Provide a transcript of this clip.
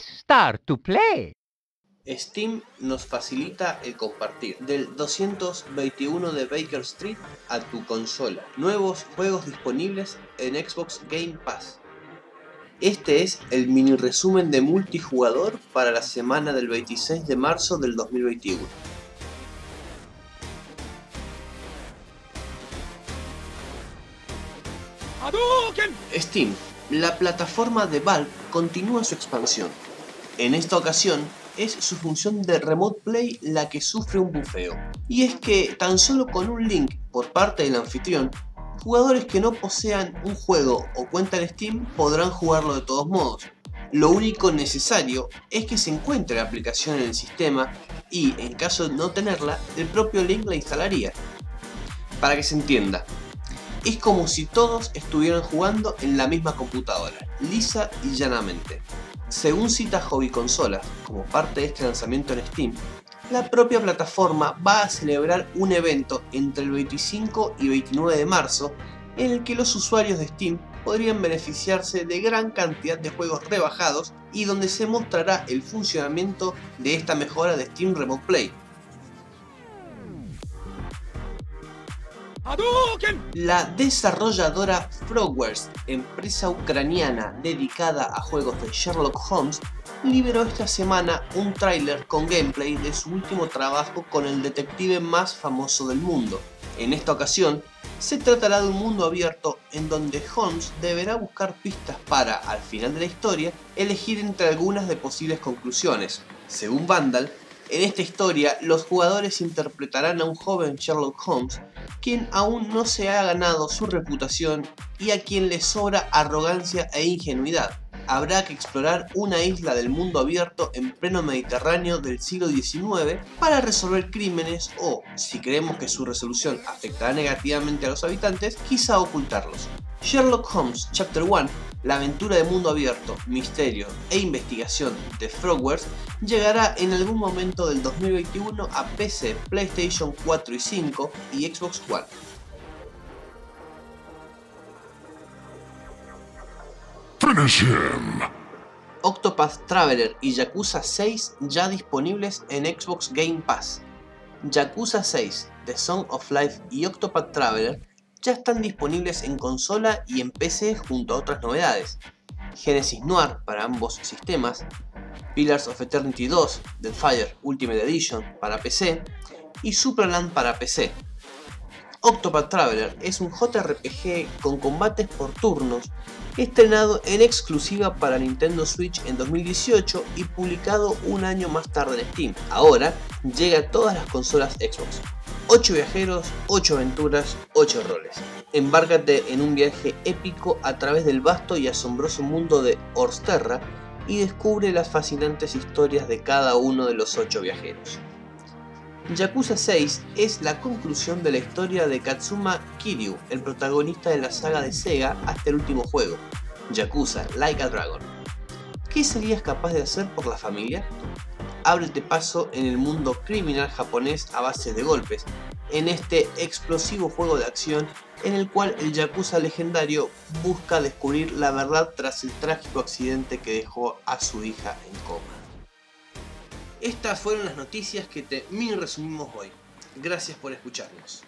Press Start to play. Steam nos facilita el compartir del 221 de Baker Street a tu consola. Nuevos juegos disponibles en Xbox Game Pass. Este es el mini resumen de multijugador para la semana del 26 de marzo del 2021. Steam, la plataforma de Valve, continúa su expansión. En esta ocasión, es su función de Remote Play la que sufre un bufeo. Y es que tan solo con un link por parte del anfitrión, jugadores que no posean un juego o cuenta en Steam podrán jugarlo de todos modos. Lo único necesario es que se encuentre la aplicación en el sistema y, en caso de no tenerla, el propio link la instalaría. Para que se entienda, es como si todos estuvieran jugando en la misma computadora, lisa y llanamente. Según cita Hobby Consolas, como parte de este lanzamiento en Steam, la propia plataforma va a celebrar un evento entre el 25 y 29 de marzo en el que los usuarios de Steam podrían beneficiarse de gran cantidad de juegos rebajados y donde se mostrará el funcionamiento de esta mejora de Steam Remote Play. La desarrolladora Frogwares, empresa ucraniana dedicada a juegos de Sherlock Holmes, liberó esta semana un tráiler con gameplay de su último trabajo con el detective más famoso del mundo. En esta ocasión, se tratará de un mundo abierto en donde Holmes deberá buscar pistas para, al final de la historia, elegir entre algunas de posibles conclusiones. Según Vandal, en esta historia, los jugadores interpretarán a un joven Sherlock Holmes, quien aún no se ha ganado su reputación y a quien le sobra arrogancia e ingenuidad. Habrá que explorar una isla del mundo abierto en pleno Mediterráneo del siglo XIX para resolver crímenes o, si creemos que su resolución afectará negativamente a los habitantes, quizá ocultarlos. Sherlock Holmes Chapter 1 la aventura de mundo abierto, misterio e investigación de Frogwares llegará en algún momento del 2021 a PC, PlayStation 4 y 5 y Xbox One. Octopath Traveler y Yakuza 6 ya disponibles en Xbox Game Pass. Yakuza 6, The Song of Life y Octopath Traveler ya están disponibles en consola y en PC junto a otras novedades. Genesis Noir para ambos sistemas, Pillars of Eternity 2, Fire Ultimate Edition para PC y Superland para PC. Octopath Traveler es un JRPG con combates por turnos estrenado en exclusiva para Nintendo Switch en 2018 y publicado un año más tarde en Steam. Ahora llega a todas las consolas Xbox. 8 viajeros, 8 aventuras, 8 roles. Embárcate en un viaje épico a través del vasto y asombroso mundo de Orsterra y descubre las fascinantes historias de cada uno de los 8 viajeros. Yakuza 6 es la conclusión de la historia de Katsuma Kiryu, el protagonista de la saga de Sega hasta el último juego, Yakuza Like a Dragon. ¿Qué serías capaz de hacer por la familia? Ábrete paso en el mundo criminal japonés a base de golpes, en este explosivo juego de acción en el cual el Yakuza legendario busca descubrir la verdad tras el trágico accidente que dejó a su hija en coma. Estas fueron las noticias que te resumimos hoy. Gracias por escucharnos.